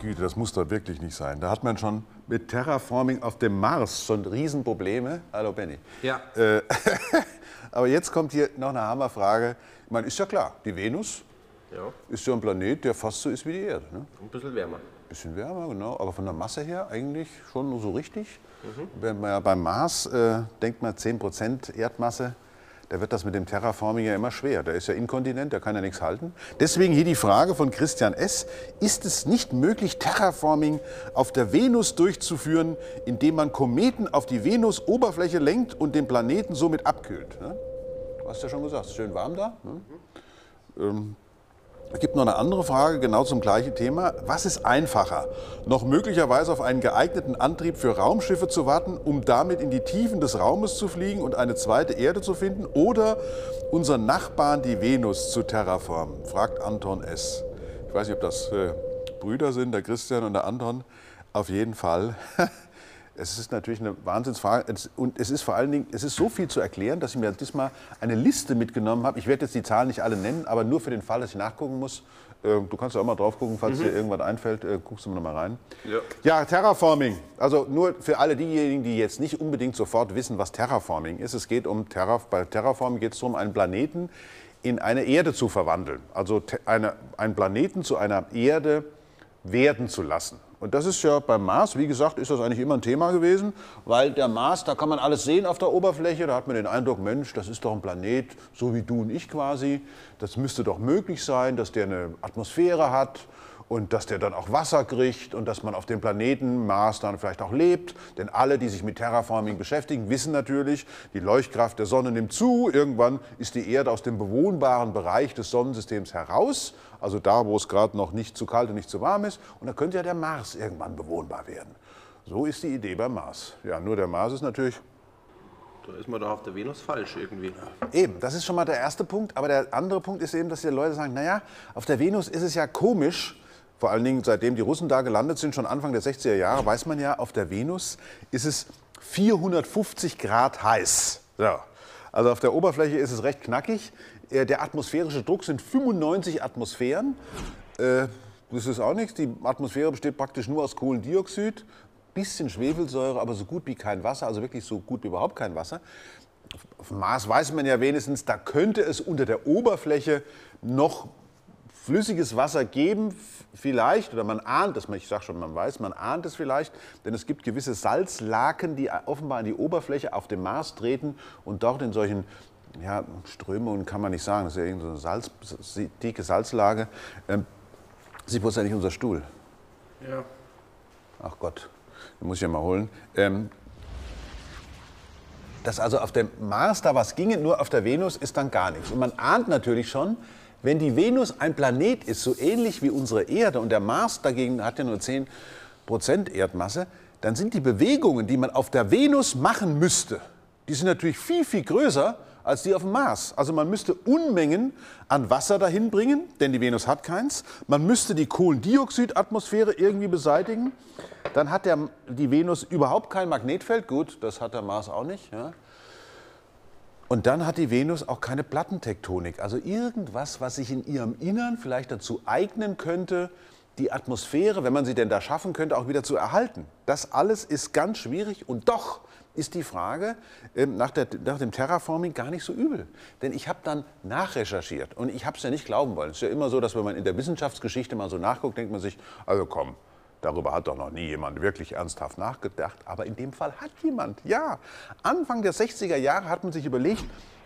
Güte, das muss doch wirklich nicht sein. Da hat man schon mit Terraforming auf dem Mars schon Riesenprobleme. Hallo Benny. Ja. Äh, aber jetzt kommt hier noch eine Hammerfrage. Ich meine, ist ja klar, die Venus Ja, ist ja ein Planet, der fast so ist wie die Erde. Ne? ein bisschen wärmer. Bisschen wärmer, genau. Aber von der Masse her eigentlich schon nur so richtig. Wenn man ja beim Mars äh, denkt man 10% Erdmasse, da wird das mit dem Terraforming ja immer schwer. Der ist ja inkontinent, der kann ja nichts halten. Deswegen hier die Frage von Christian S. Ist es nicht möglich, Terraforming auf der Venus durchzuführen, indem man Kometen auf die Venus-Oberfläche lenkt und den Planeten somit abkühlt? Ne? Du hast ja schon gesagt, es ist schön warm da. Ne? Ähm, es gibt noch eine andere Frage, genau zum gleichen Thema. Was ist einfacher? Noch möglicherweise auf einen geeigneten Antrieb für Raumschiffe zu warten, um damit in die Tiefen des Raumes zu fliegen und eine zweite Erde zu finden? Oder unseren Nachbarn, die Venus, zu terraformen? Fragt Anton S. Ich weiß nicht, ob das äh, Brüder sind, der Christian und der Anton. Auf jeden Fall. Es ist natürlich eine Wahnsinnsfrage und es ist vor allen Dingen, es ist so viel zu erklären, dass ich mir diesmal eine Liste mitgenommen habe. Ich werde jetzt die Zahlen nicht alle nennen, aber nur für den Fall, dass ich nachgucken muss. Äh, Du kannst ja auch mal drauf gucken, falls dir irgendwas einfällt, äh, guckst du mal rein. Ja. Ja, Terraforming. Also nur für alle diejenigen, die jetzt nicht unbedingt sofort wissen, was Terraforming ist. Es geht um Terra, bei Terraforming geht es darum, einen Planeten in eine Erde zu verwandeln. Also eine, einen Planeten zu einer Erde werden zu lassen. Und das ist ja beim Mars, wie gesagt, ist das eigentlich immer ein Thema gewesen, weil der Mars, da kann man alles sehen auf der Oberfläche, da hat man den Eindruck, Mensch, das ist doch ein Planet, so wie du und ich quasi. Das müsste doch möglich sein, dass der eine Atmosphäre hat und dass der dann auch Wasser kriegt und dass man auf dem Planeten Mars dann vielleicht auch lebt. Denn alle, die sich mit Terraforming beschäftigen, wissen natürlich, die Leuchtkraft der Sonne nimmt zu. Irgendwann ist die Erde aus dem bewohnbaren Bereich des Sonnensystems heraus, also da, wo es gerade noch nicht zu kalt und nicht zu warm ist. Und dann könnte ja der Mars irgendwann bewohnbar werden. So ist die Idee beim Mars. Ja, nur der Mars ist natürlich Da ist man doch auf der Venus falsch irgendwie. Eben, das ist schon mal der erste Punkt. Aber der andere Punkt ist eben, dass die Leute sagen, naja, auf der Venus ist es ja komisch, vor allen Dingen seitdem die Russen da gelandet sind, schon Anfang der 60er Jahre, weiß man ja, auf der Venus ist es 450 Grad heiß. So. Also auf der Oberfläche ist es recht knackig. Äh, Der atmosphärische Druck sind 95 Atmosphären. Äh, Das ist auch nichts. Die Atmosphäre besteht praktisch nur aus Kohlendioxid, bisschen Schwefelsäure, aber so gut wie kein Wasser, also wirklich so gut wie überhaupt kein Wasser. Auf dem Mars weiß man ja wenigstens, da könnte es unter der Oberfläche noch flüssiges Wasser geben, vielleicht, oder man ahnt es, ich sage schon, man weiß, man ahnt es vielleicht, denn es gibt gewisse Salzlaken, die offenbar an die Oberfläche auf dem Mars treten und dort in solchen ja, Strömungen kann man nicht sagen, das ist ja irgendeine Salz, dicke Salzlage. Ähm, Sie ist ja nicht unser Stuhl. Ja. Ach Gott, den muss ich ja mal holen. Ähm, dass also auf dem Mars da was ginge, nur auf der Venus ist dann gar nichts. Und man ahnt natürlich schon, wenn die Venus ein Planet ist, so ähnlich wie unsere Erde und der Mars dagegen hat ja nur 10% Erdmasse, dann sind die Bewegungen, die man auf der Venus machen müsste, die sind natürlich viel, viel größer als die auf dem Mars. Also man müsste Unmengen an Wasser dahin bringen, denn die Venus hat keins. Man müsste die Kohlendioxidatmosphäre irgendwie beseitigen. Dann hat der, die Venus überhaupt kein Magnetfeld. Gut, das hat der Mars auch nicht. Ja. Und dann hat die Venus auch keine Plattentektonik. Also irgendwas, was sich in ihrem Innern vielleicht dazu eignen könnte, die Atmosphäre, wenn man sie denn da schaffen könnte, auch wieder zu erhalten. Das alles ist ganz schwierig und doch ist die Frage ähm, nach, der, nach dem Terraforming gar nicht so übel. Denn ich habe dann nachrecherchiert und ich habe es ja nicht glauben wollen. Es ist ja immer so, dass wenn man in der Wissenschaftsgeschichte mal so nachguckt, denkt man sich, also komm, Darüber hat doch noch nie jemand wirklich ernsthaft nachgedacht. Aber in dem Fall hat jemand, ja. Anfang der 60er Jahre hat man sich überlegt,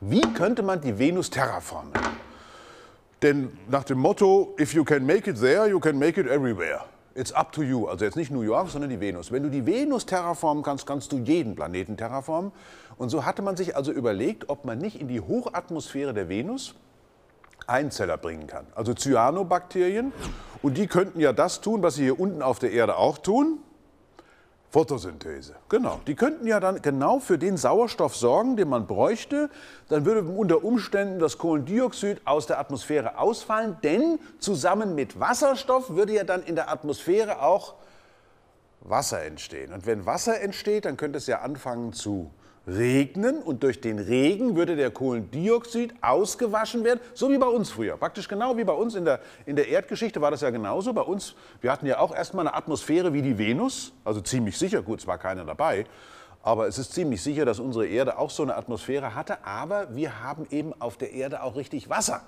wie könnte man die Venus terraformen? Denn nach dem Motto, if you can make it there, you can make it everywhere. It's up to you. Also jetzt nicht New York, sondern die Venus. Wenn du die Venus terraformen kannst, kannst du jeden Planeten terraformen. Und so hatte man sich also überlegt, ob man nicht in die Hochatmosphäre der Venus Einzeller bringen kann. Also Cyanobakterien. Und die könnten ja das tun, was sie hier unten auf der Erde auch tun. Photosynthese. Genau. Die könnten ja dann genau für den Sauerstoff sorgen, den man bräuchte. Dann würde unter Umständen das Kohlendioxid aus der Atmosphäre ausfallen, denn zusammen mit Wasserstoff würde ja dann in der Atmosphäre auch Wasser entstehen. Und wenn Wasser entsteht, dann könnte es ja anfangen zu regnen und durch den Regen würde der Kohlendioxid ausgewaschen werden, so wie bei uns früher. Praktisch genau wie bei uns in der, in der Erdgeschichte war das ja genauso. Bei uns, wir hatten ja auch erstmal eine Atmosphäre wie die Venus, also ziemlich sicher, gut, es war keiner dabei, aber es ist ziemlich sicher, dass unsere Erde auch so eine Atmosphäre hatte, aber wir haben eben auf der Erde auch richtig Wasser.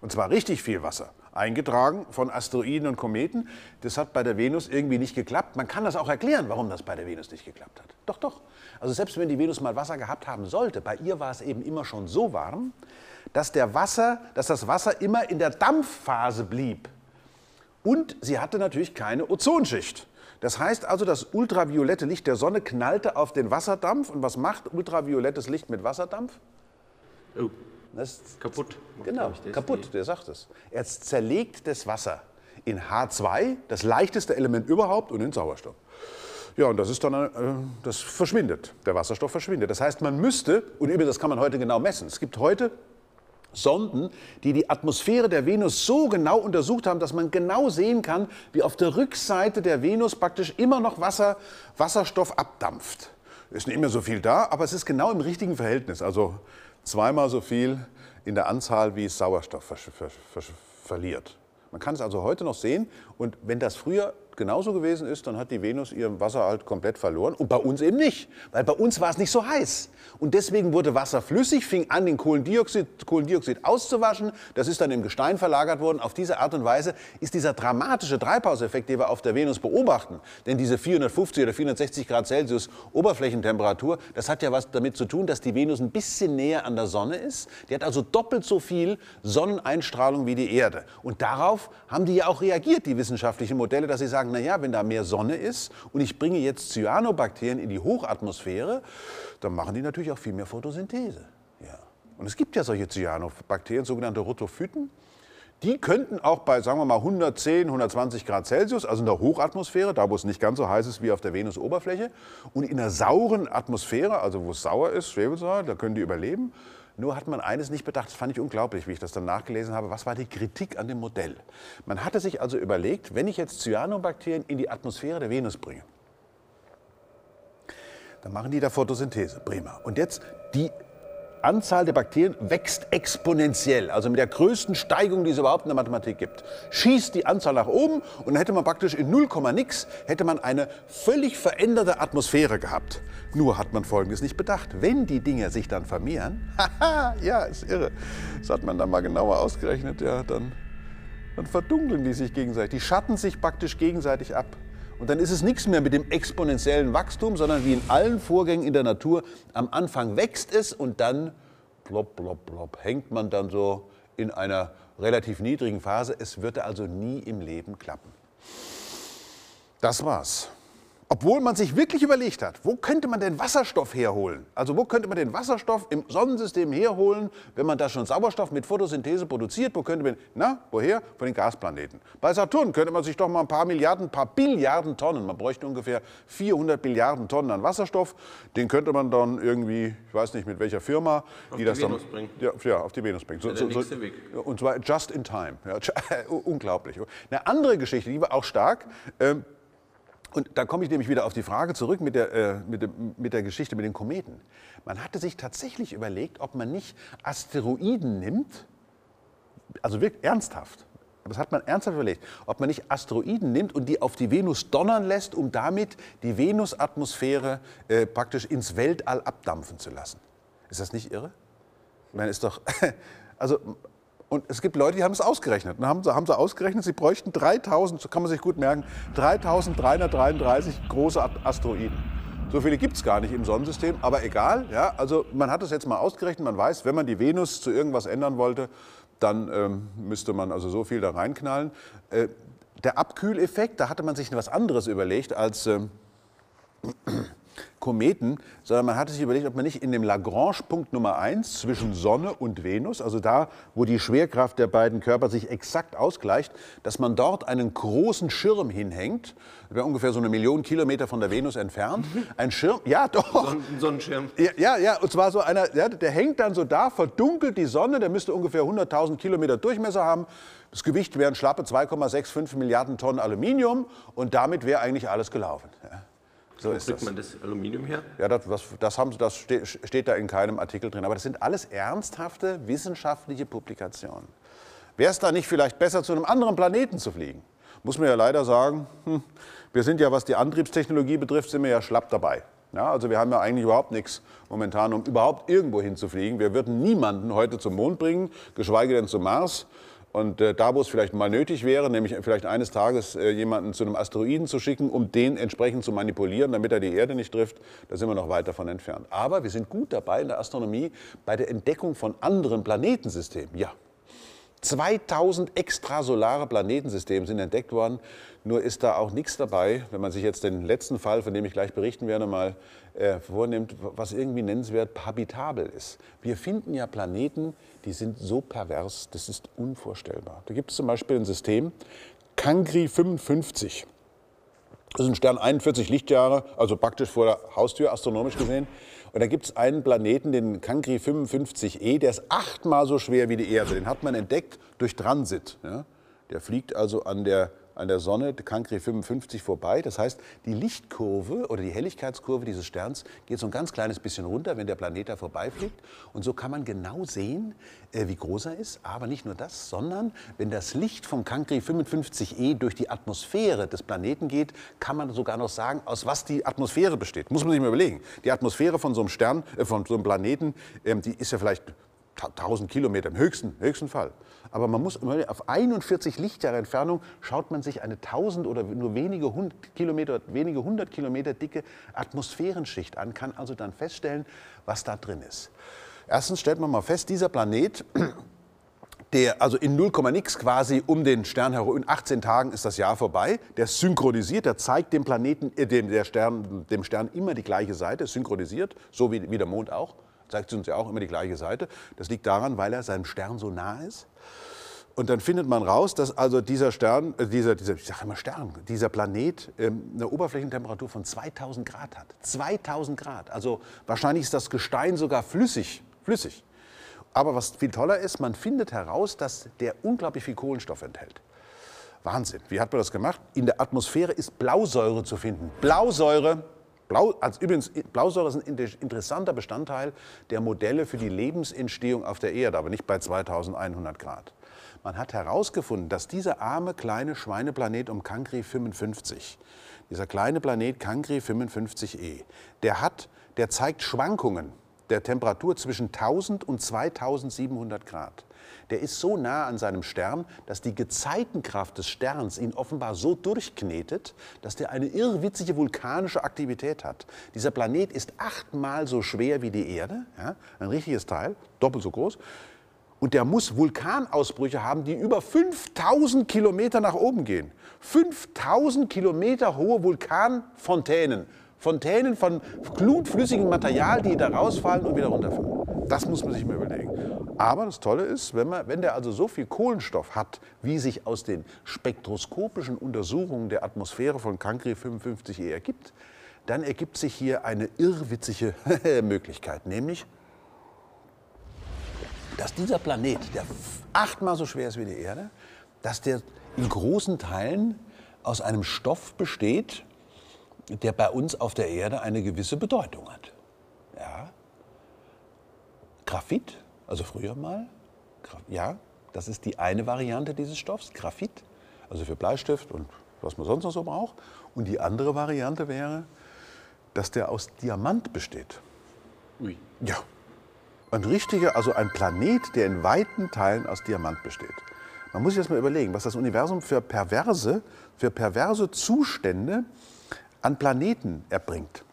Und zwar richtig viel Wasser, eingetragen von Asteroiden und Kometen. Das hat bei der Venus irgendwie nicht geklappt. Man kann das auch erklären, warum das bei der Venus nicht geklappt hat. Doch, doch. Also selbst wenn die Venus mal Wasser gehabt haben sollte, bei ihr war es eben immer schon so warm, dass, der Wasser, dass das Wasser immer in der Dampfphase blieb. Und sie hatte natürlich keine Ozonschicht. Das heißt also, das ultraviolette Licht der Sonne knallte auf den Wasserdampf. Und was macht ultraviolettes Licht mit Wasserdampf? Oh. Das kaputt. Genau, kaputt, der sagt es. Er zerlegt das Wasser in H2, das leichteste Element überhaupt, und in Sauerstoff. Ja, und das ist dann, äh, das verschwindet. Der Wasserstoff verschwindet. Das heißt, man müsste, und übrigens, das kann man heute genau messen. Es gibt heute Sonden, die die Atmosphäre der Venus so genau untersucht haben, dass man genau sehen kann, wie auf der Rückseite der Venus praktisch immer noch Wasser, Wasserstoff abdampft. Ist nicht mehr so viel da, aber es ist genau im richtigen Verhältnis. Also zweimal so viel in der Anzahl, wie es Sauerstoff ver ver ver verliert. Man kann es also heute noch sehen und wenn das früher genauso gewesen ist, dann hat die Venus ihren Wasser halt komplett verloren. Und bei uns eben nicht, weil bei uns war es nicht so heiß. Und deswegen wurde Wasser flüssig, fing an, den Kohlendioxid, Kohlendioxid auszuwaschen. Das ist dann im Gestein verlagert worden. Auf diese Art und Weise ist dieser dramatische Treibhauseffekt, den wir auf der Venus beobachten, denn diese 450 oder 460 Grad Celsius Oberflächentemperatur, das hat ja was damit zu tun, dass die Venus ein bisschen näher an der Sonne ist. Die hat also doppelt so viel Sonneneinstrahlung wie die Erde. Und darauf haben die ja auch reagiert, die wissenschaftlichen Modelle, dass sie sagen, sagen, naja, wenn da mehr Sonne ist und ich bringe jetzt Cyanobakterien in die Hochatmosphäre, dann machen die natürlich auch viel mehr Photosynthese. Ja. Und es gibt ja solche Cyanobakterien, sogenannte Rotophyten. Die könnten auch bei, sagen wir mal, 110, 120 Grad Celsius, also in der Hochatmosphäre, da wo es nicht ganz so heiß ist wie auf der Venusoberfläche, und in einer sauren Atmosphäre, also wo es sauer ist, Schwefelsäure, da können die überleben. Nur hat man eines nicht bedacht, das fand ich unglaublich, wie ich das dann nachgelesen habe. Was war die Kritik an dem Modell? Man hatte sich also überlegt, wenn ich jetzt Cyanobakterien in die Atmosphäre der Venus bringe, dann machen die da Photosynthese, prima. Und jetzt die Anzahl der Bakterien wächst exponentiell, also mit der größten Steigung, die es überhaupt in der Mathematik gibt. Schießt die Anzahl nach oben und dann hätte man praktisch in 0, nix hätte man eine völlig veränderte Atmosphäre gehabt. Nur hat man Folgendes nicht bedacht. Wenn die Dinger sich dann vermehren, haha, ja, ist irre, das hat man dann mal genauer ausgerechnet, ja, dann, dann verdunkeln die sich gegenseitig. Die schatten sich praktisch gegenseitig ab. Und dann ist es nichts mehr mit dem exponentiellen Wachstum, sondern wie in allen Vorgängen in der Natur, am Anfang wächst es und dann plopp, plopp, plopp, hängt man dann so in einer relativ niedrigen Phase. Es würde also nie im Leben klappen. Das war's. Obwohl man sich wirklich überlegt hat, wo könnte man denn Wasserstoff herholen? Also wo könnte man den Wasserstoff im Sonnensystem herholen, wenn man da schon Sauerstoff mit Photosynthese produziert? Wo könnte man, na, woher? Von den Gasplaneten. Bei Saturn könnte man sich doch mal ein paar Milliarden, ein paar Billiarden Tonnen, man bräuchte ungefähr 400 Billiarden Tonnen an Wasserstoff, den könnte man dann irgendwie, ich weiß nicht mit welcher Firma, auf die, die das Venus dann, bringen. Ja, ja, auf die Venus bringen. So, nächste Weg. Und zwar just in time. Ja, unglaublich. Eine andere Geschichte, die war auch stark. Ähm, und da komme ich nämlich wieder auf die Frage zurück mit der, äh, mit, dem, mit der Geschichte mit den Kometen. Man hatte sich tatsächlich überlegt, ob man nicht Asteroiden nimmt, also wirklich ernsthaft, das hat man ernsthaft überlegt, ob man nicht Asteroiden nimmt und die auf die Venus donnern lässt, um damit die Venusatmosphäre äh, praktisch ins Weltall abdampfen zu lassen. Ist das nicht irre? Ich meine, ist doch, also und es gibt Leute, die haben es ausgerechnet. Haben sie, haben sie ausgerechnet, sie bräuchten 3000, so kann man sich gut merken, 3333 große Asteroiden. So viele gibt es gar nicht im Sonnensystem, aber egal. Ja, also man hat es jetzt mal ausgerechnet, man weiß, wenn man die Venus zu irgendwas ändern wollte, dann ähm, müsste man also so viel da reinknallen. Äh, der Abkühleffekt, da hatte man sich was anderes überlegt als... Ähm, Kometen, sondern man hatte sich überlegt, ob man nicht in dem Lagrange-Punkt Nummer 1 zwischen Sonne und Venus, also da, wo die Schwerkraft der beiden Körper sich exakt ausgleicht, dass man dort einen großen Schirm hinhängt, wäre ungefähr so eine Million Kilometer von der Venus entfernt. Ein Schirm, ja doch. Ein Sonnenschirm. Ja, ja, ja, und zwar so einer, ja, der hängt dann so da, verdunkelt die Sonne, der müsste ungefähr 100.000 Kilometer Durchmesser haben. Das Gewicht wären schlappe 2,65 Milliarden Tonnen Aluminium und damit wäre eigentlich alles gelaufen. Ja. So Wo ist kriegt das. man das Aluminium her? Ja, das, das, haben, das steht da in keinem Artikel drin. Aber das sind alles ernsthafte wissenschaftliche Publikationen. Wäre es da nicht vielleicht besser, zu einem anderen Planeten zu fliegen? Muss man ja leider sagen, hm, wir sind ja, was die Antriebstechnologie betrifft, sind wir ja schlapp dabei. Ja, also wir haben ja eigentlich überhaupt nichts momentan, um überhaupt irgendwo hinzufliegen. Wir würden niemanden heute zum Mond bringen, geschweige denn zum Mars. Und äh, da, wo es vielleicht mal nötig wäre, nämlich vielleicht eines Tages äh, jemanden zu einem Asteroiden zu schicken, um den entsprechend zu manipulieren, damit er die Erde nicht trifft, da sind wir noch weit davon entfernt. Aber wir sind gut dabei in der Astronomie bei der Entdeckung von anderen Planetensystemen. Ja, 2000 extrasolare Planetensysteme sind entdeckt worden. Nur ist da auch nichts dabei, wenn man sich jetzt den letzten Fall, von dem ich gleich berichten werde, mal äh, vornimmt, was irgendwie nennenswert habitabel ist. Wir finden ja Planeten, die sind so pervers, das ist unvorstellbar. Da gibt es zum Beispiel ein System, Cancri 55. Das ist ein Stern 41 Lichtjahre, also praktisch vor der Haustür, astronomisch gesehen. Und da gibt es einen Planeten, den Cancri 55e, der ist achtmal so schwer wie die Erde. Den hat man entdeckt durch Transit. Ja? Der fliegt also an der an der Sonne, Cancri 55, vorbei. Das heißt, die Lichtkurve oder die Helligkeitskurve dieses Sterns geht so ein ganz kleines bisschen runter, wenn der Planet da vorbeifliegt. Und so kann man genau sehen, äh, wie groß er ist. Aber nicht nur das, sondern wenn das Licht vom Cancri 55e durch die Atmosphäre des Planeten geht, kann man sogar noch sagen, aus was die Atmosphäre besteht. Muss man sich mal überlegen. Die Atmosphäre von so einem Stern, äh, von so einem Planeten, ähm, die ist ja vielleicht 1000 Kilometer im höchsten, höchsten Fall. Aber man muss auf 41 Lichtjahre Entfernung schaut man sich eine 1000 oder nur wenige hundert Kilometer, wenige hundert Kilometer dicke Atmosphärenschicht an, kann also dann feststellen, was da drin ist. Erstens stellt man mal fest, dieser Planet, der also in 0, nix quasi um den Stern herum, in 18 Tagen ist das Jahr vorbei, der synchronisiert, der zeigt dem Planeten, äh, dem, Stern, dem Stern immer die gleiche Seite, synchronisiert, so wie, wie der Mond auch zeigt uns ja auch immer die gleiche Seite. Das liegt daran, weil er seinem Stern so nah ist. Und dann findet man raus, dass also dieser Stern, äh, dieser, dieser, ich sage immer Stern, dieser Planet ähm, eine Oberflächentemperatur von 2000 Grad hat. 2000 Grad. Also wahrscheinlich ist das Gestein sogar flüssig. flüssig. Aber was viel toller ist, man findet heraus, dass der unglaublich viel Kohlenstoff enthält. Wahnsinn. Wie hat man das gemacht? In der Atmosphäre ist Blausäure zu finden. Blausäure Blau, also übrigens, Blausäure ist ein interessanter Bestandteil der Modelle für die Lebensentstehung auf der Erde, aber nicht bei 2100 Grad. Man hat herausgefunden, dass dieser arme kleine Schweineplanet um Cancri 55, dieser kleine Planet Cancri 55e, der hat, der zeigt Schwankungen der Temperatur zwischen 1000 und 2700 Grad der ist so nah an seinem Stern, dass die Gezeitenkraft des Sterns ihn offenbar so durchknetet, dass der eine irrwitzige vulkanische Aktivität hat. Dieser Planet ist achtmal so schwer wie die Erde, ja, ein richtiges Teil, doppelt so groß. Und der muss Vulkanausbrüche haben, die über 5000 Kilometer nach oben gehen. 5000 Kilometer hohe Vulkanfontänen. Fontänen von glutflüssigem Material, die da rausfallen und wieder runterfallen. Das muss man sich mal überlegen. Aber das Tolle ist, wenn, man, wenn der also so viel Kohlenstoff hat, wie sich aus den spektroskopischen Untersuchungen der Atmosphäre von Cancri 55e ergibt, dann ergibt sich hier eine irrwitzige Möglichkeit, nämlich, dass dieser Planet, der achtmal so schwer ist wie die Erde, dass der in großen Teilen aus einem Stoff besteht, der bei uns auf der Erde eine gewisse Bedeutung hat. Ja? Graphit, also früher mal, ja, das ist die eine Variante dieses Stoffs, Graphit, also für Bleistift und was man sonst noch so braucht. Und die andere Variante wäre, dass der aus Diamant besteht. Ui. Ja. Ein richtiger, also ein Planet, der in weiten Teilen aus Diamant besteht. Man muss sich das mal überlegen, was das Universum für perverse, für perverse Zustände an Planeten erbringt.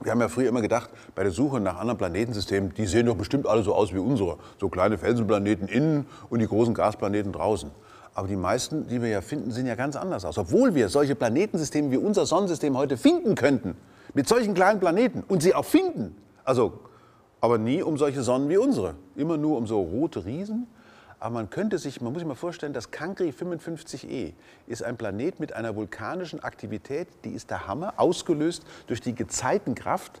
Wir haben ja früher immer gedacht, bei der Suche nach anderen Planetensystemen, die sehen doch bestimmt alle so aus wie unsere. So kleine Felsenplaneten innen und die großen Gasplaneten draußen. Aber die meisten, die wir ja finden, sehen ja ganz anders aus. Obwohl wir solche Planetensysteme wie unser Sonnensystem heute finden könnten, mit solchen kleinen Planeten und sie auch finden. Also, aber nie um solche Sonnen wie unsere. Immer nur um so rote Riesen aber man könnte sich, man muss sich mal vorstellen, das Cancri 55e ist ein Planet mit einer vulkanischen Aktivität, die ist der Hammer, ausgelöst durch die Gezeitenkraft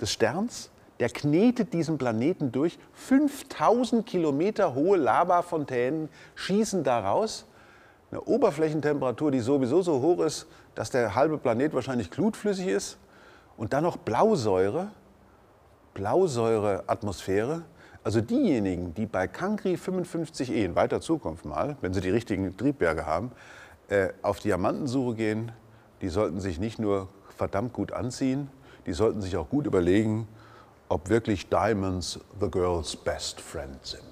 des Sterns. Der knetet diesen Planeten durch. 5000 Kilometer hohe Lavafontänen schießen daraus. eine Oberflächentemperatur, die sowieso so hoch ist, dass der halbe Planet wahrscheinlich glutflüssig ist und dann noch Blausäure, Blausäureatmosphäre. Also diejenigen, die bei Cancri 55E in weiter Zukunft mal, wenn sie die richtigen Triebwerke haben, äh, auf Diamantensuche gehen, die sollten sich nicht nur verdammt gut anziehen, die sollten sich auch gut überlegen, ob wirklich Diamonds the girl's best friend sind.